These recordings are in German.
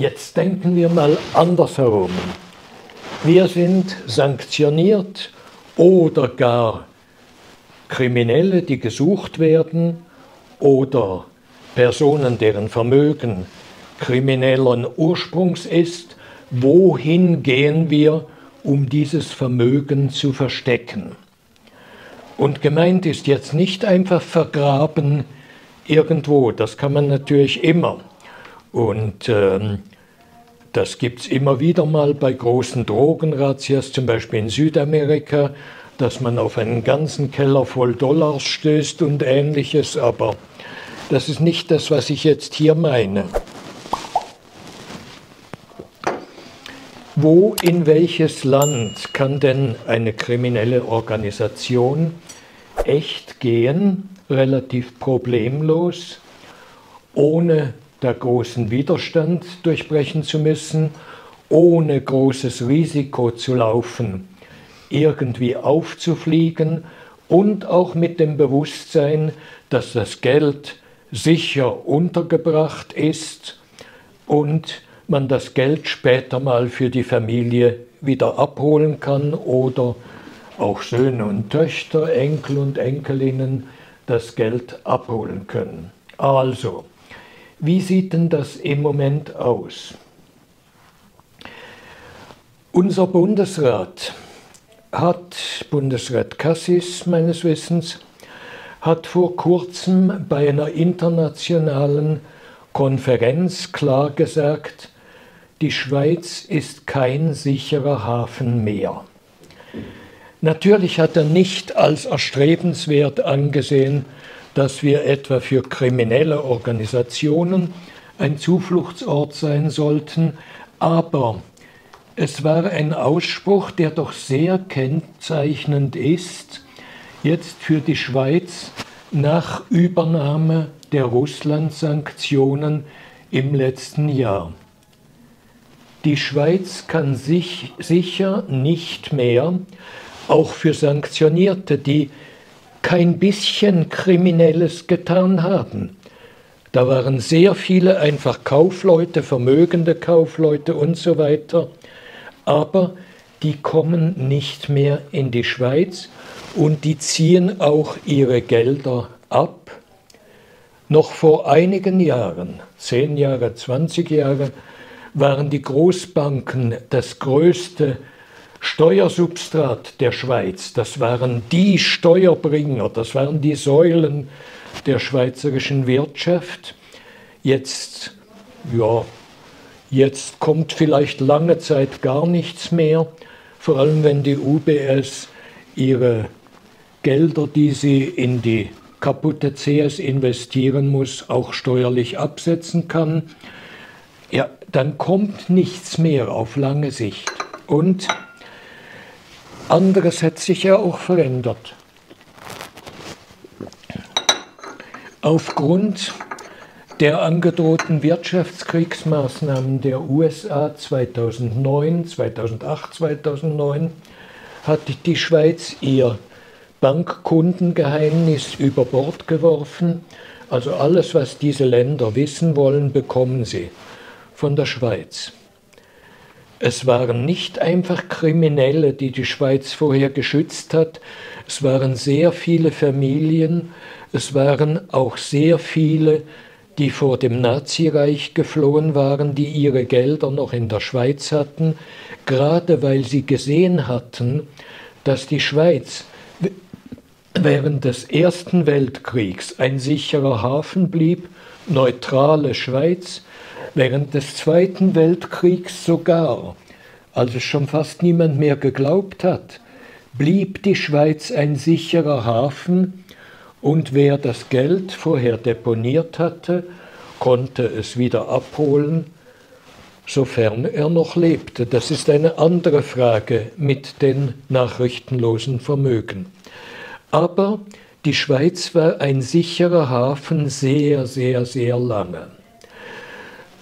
Jetzt denken wir mal andersherum. Wir sind sanktioniert oder gar Kriminelle, die gesucht werden oder Personen, deren Vermögen kriminellen Ursprungs ist. Wohin gehen wir, um dieses Vermögen zu verstecken? Und gemeint ist jetzt nicht einfach vergraben irgendwo, das kann man natürlich immer. Und ähm, das gibt es immer wieder mal bei großen Drogenrazzias, zum Beispiel in Südamerika, dass man auf einen ganzen Keller voll Dollars stößt und ähnliches, aber das ist nicht das, was ich jetzt hier meine. Wo in welches Land kann denn eine kriminelle Organisation echt gehen, relativ problemlos, ohne der großen Widerstand durchbrechen zu müssen, ohne großes Risiko zu laufen, irgendwie aufzufliegen und auch mit dem Bewusstsein, dass das Geld sicher untergebracht ist und man das Geld später mal für die Familie wieder abholen kann oder auch Söhne und Töchter, Enkel und Enkelinnen das Geld abholen können. Also, wie sieht denn das im Moment aus? Unser Bundesrat hat, Bundesrat Cassis meines Wissens, hat vor kurzem bei einer internationalen Konferenz klar gesagt, die Schweiz ist kein sicherer Hafen mehr. Natürlich hat er nicht als erstrebenswert angesehen, dass wir etwa für kriminelle Organisationen ein Zufluchtsort sein sollten, aber es war ein Ausspruch, der doch sehr kennzeichnend ist, jetzt für die Schweiz nach Übernahme der Russland-Sanktionen im letzten Jahr. Die Schweiz kann sich sicher nicht mehr, auch für Sanktionierte, die kein bisschen Kriminelles getan haben. Da waren sehr viele einfach Kaufleute, vermögende Kaufleute und so weiter, aber die kommen nicht mehr in die Schweiz und die ziehen auch ihre Gelder ab. Noch vor einigen Jahren, zehn Jahre, 20 Jahre, waren die Großbanken das größte Steuersubstrat der Schweiz. Das waren die Steuerbringer, das waren die Säulen der schweizerischen Wirtschaft. Jetzt, ja, jetzt kommt vielleicht lange Zeit gar nichts mehr, vor allem wenn die UBS ihre Gelder, die sie in die kaputte CS investieren muss, auch steuerlich absetzen kann ja, dann kommt nichts mehr auf lange Sicht. Und anderes hat sich ja auch verändert. Aufgrund der angedrohten Wirtschaftskriegsmaßnahmen der USA 2009, 2008, 2009 hat die Schweiz ihr Bankkundengeheimnis über Bord geworfen. Also alles, was diese Länder wissen wollen, bekommen sie von der Schweiz. Es waren nicht einfach Kriminelle, die die Schweiz vorher geschützt hat, es waren sehr viele Familien, es waren auch sehr viele, die vor dem Nazireich geflohen waren, die ihre Gelder noch in der Schweiz hatten, gerade weil sie gesehen hatten, dass die Schweiz während des Ersten Weltkriegs ein sicherer Hafen blieb, neutrale Schweiz, während des Zweiten Weltkriegs sogar, als es schon fast niemand mehr geglaubt hat, blieb die Schweiz ein sicherer Hafen und wer das Geld vorher deponiert hatte, konnte es wieder abholen, sofern er noch lebte. Das ist eine andere Frage mit den nachrichtenlosen Vermögen. Aber die Schweiz war ein sicherer Hafen sehr, sehr, sehr lange.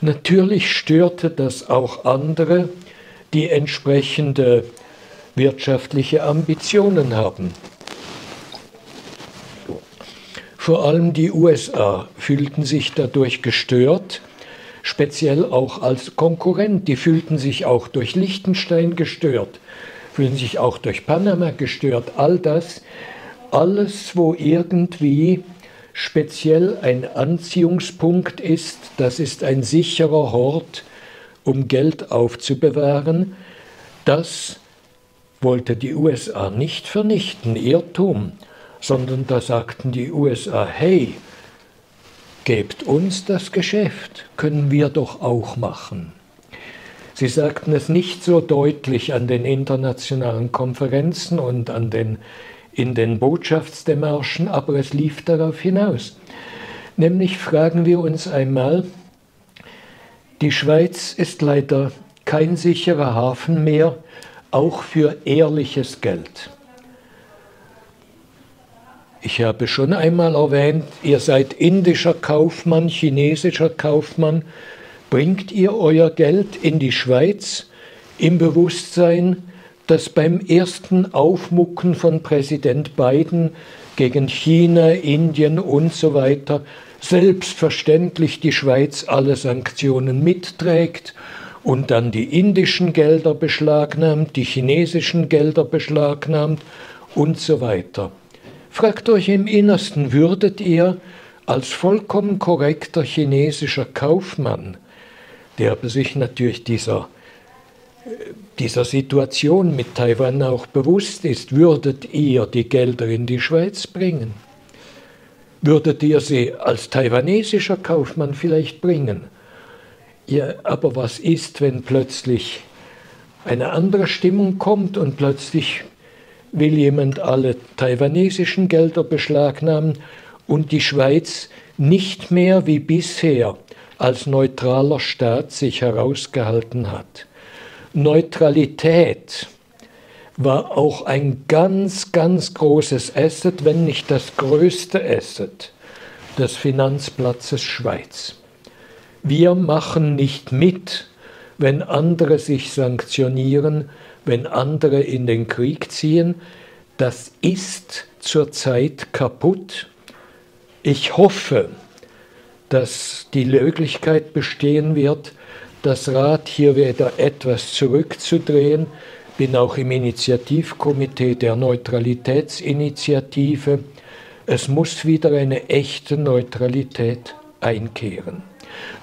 Natürlich störte das auch andere, die entsprechende wirtschaftliche Ambitionen haben. Vor allem die USA fühlten sich dadurch gestört. speziell auch als Konkurrent. Die fühlten sich auch durch Liechtenstein gestört, fühlen sich auch durch Panama gestört. All das, alles, wo irgendwie speziell ein Anziehungspunkt ist, das ist ein sicherer Hort, um Geld aufzubewahren, das wollte die USA nicht vernichten, Irrtum, sondern da sagten die USA, hey, gebt uns das Geschäft, können wir doch auch machen. Sie sagten es nicht so deutlich an den internationalen Konferenzen und an den, in den Botschaftsdemarschen, aber es lief darauf hinaus. Nämlich fragen wir uns einmal, die Schweiz ist leider kein sicherer Hafen mehr, auch für ehrliches Geld. Ich habe schon einmal erwähnt, ihr seid indischer Kaufmann, chinesischer Kaufmann. Bringt ihr euer Geld in die Schweiz im Bewusstsein, dass beim ersten Aufmucken von Präsident Biden gegen China, Indien und so weiter selbstverständlich die Schweiz alle Sanktionen mitträgt und dann die indischen Gelder beschlagnahmt, die chinesischen Gelder beschlagnahmt und so weiter. Fragt euch im Innersten, würdet ihr als vollkommen korrekter chinesischer Kaufmann, der sich natürlich dieser, dieser Situation mit Taiwan auch bewusst ist, würdet ihr die Gelder in die Schweiz bringen? Würdet ihr sie als taiwanesischer Kaufmann vielleicht bringen? Ja, aber was ist, wenn plötzlich eine andere Stimmung kommt und plötzlich will jemand alle taiwanesischen Gelder beschlagnahmen und die Schweiz nicht mehr wie bisher als neutraler Staat sich herausgehalten hat. Neutralität war auch ein ganz, ganz großes Asset, wenn nicht das größte Asset des Finanzplatzes Schweiz. Wir machen nicht mit, wenn andere sich sanktionieren, wenn andere in den Krieg ziehen. Das ist zurzeit kaputt. Ich hoffe, dass die Möglichkeit bestehen wird, das Rad hier wieder etwas zurückzudrehen. Bin auch im Initiativkomitee der Neutralitätsinitiative. Es muss wieder eine echte Neutralität einkehren.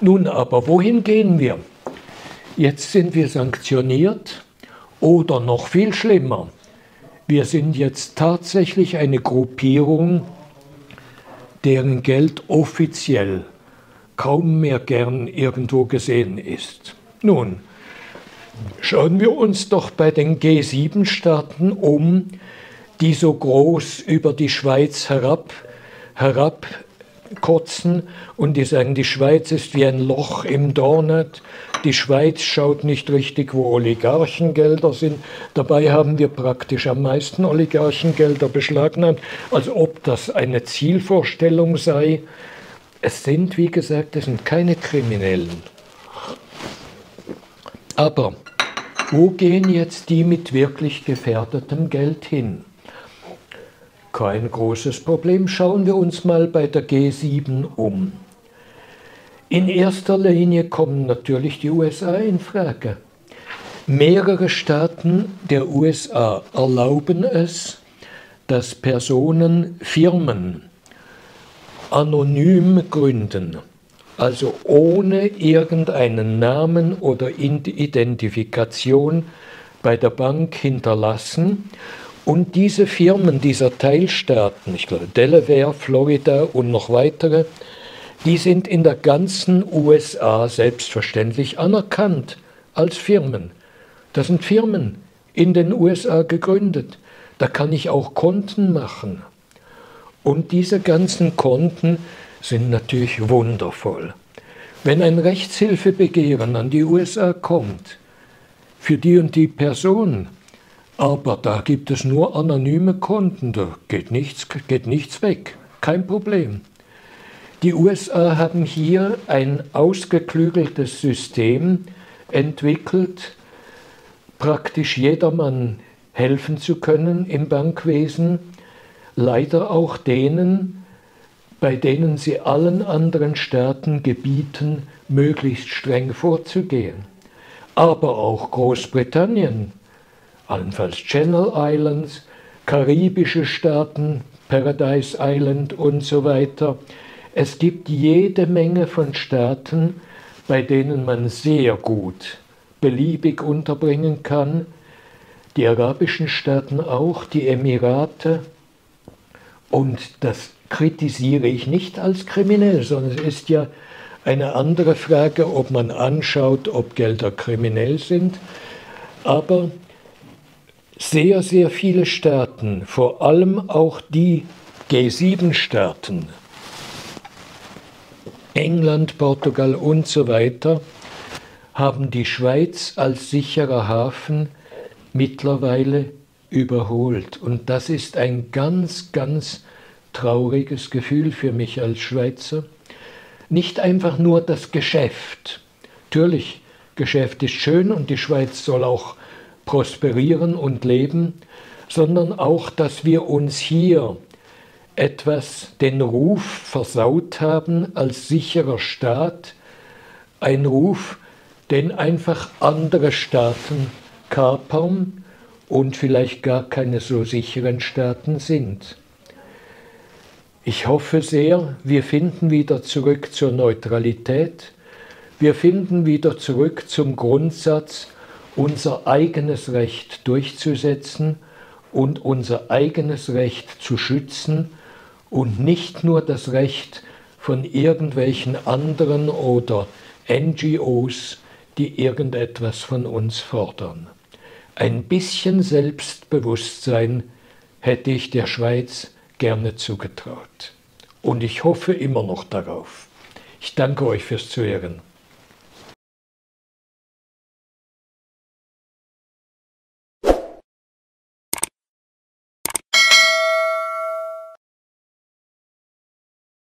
Nun aber, wohin gehen wir? Jetzt sind wir sanktioniert oder noch viel schlimmer, wir sind jetzt tatsächlich eine Gruppierung, deren Geld offiziell kaum mehr gern irgendwo gesehen ist. Nun, schauen wir uns doch bei den G7-Staaten um, die so groß über die Schweiz herab, herab kotzen und die sagen, die Schweiz ist wie ein Loch im Donut, die Schweiz schaut nicht richtig, wo Oligarchengelder sind. Dabei haben wir praktisch am meisten Oligarchengelder beschlagnahmt, als ob das eine Zielvorstellung sei. Es sind, wie gesagt, es sind keine Kriminellen. Aber wo gehen jetzt die mit wirklich gefährdetem Geld hin? Kein großes Problem. Schauen wir uns mal bei der G7 um. In erster Linie kommen natürlich die USA in Frage. Mehrere Staaten der USA erlauben es, dass Personen Firmen anonym gründen, also ohne irgendeinen Namen oder Identifikation bei der Bank hinterlassen und diese Firmen dieser Teilstaaten, ich glaube Delaware, Florida und noch weitere, die sind in der ganzen USA selbstverständlich anerkannt als Firmen. Das sind Firmen in den USA gegründet. Da kann ich auch Konten machen. Und diese ganzen Konten sind natürlich wundervoll. Wenn ein Rechtshilfebegehren an die USA kommt, für die und die Person, aber da gibt es nur anonyme Konten, da geht nichts, geht nichts weg. Kein Problem. Die USA haben hier ein ausgeklügeltes System entwickelt, praktisch jedermann helfen zu können im Bankwesen, leider auch denen, bei denen sie allen anderen Staaten gebieten, möglichst streng vorzugehen. Aber auch Großbritannien, allenfalls Channel Islands, karibische Staaten, Paradise Island und so weiter. Es gibt jede Menge von Staaten, bei denen man sehr gut beliebig unterbringen kann. Die arabischen Staaten auch, die Emirate. Und das kritisiere ich nicht als kriminell, sondern es ist ja eine andere Frage, ob man anschaut, ob Gelder kriminell sind. Aber sehr, sehr viele Staaten, vor allem auch die G7-Staaten, England, Portugal und so weiter, haben die Schweiz als sicherer Hafen mittlerweile überholt. Und das ist ein ganz, ganz trauriges Gefühl für mich als Schweizer. Nicht einfach nur das Geschäft. Natürlich, Geschäft ist schön und die Schweiz soll auch prosperieren und leben, sondern auch, dass wir uns hier etwas den Ruf versaut haben als sicherer Staat, ein Ruf, den einfach andere Staaten kapern und vielleicht gar keine so sicheren Staaten sind. Ich hoffe sehr, wir finden wieder zurück zur Neutralität, wir finden wieder zurück zum Grundsatz, unser eigenes Recht durchzusetzen und unser eigenes Recht zu schützen und nicht nur das Recht von irgendwelchen anderen oder NGOs, die irgendetwas von uns fordern. Ein bisschen Selbstbewusstsein hätte ich der Schweiz gerne zugetraut. Und ich hoffe immer noch darauf. Ich danke euch fürs Zuhören.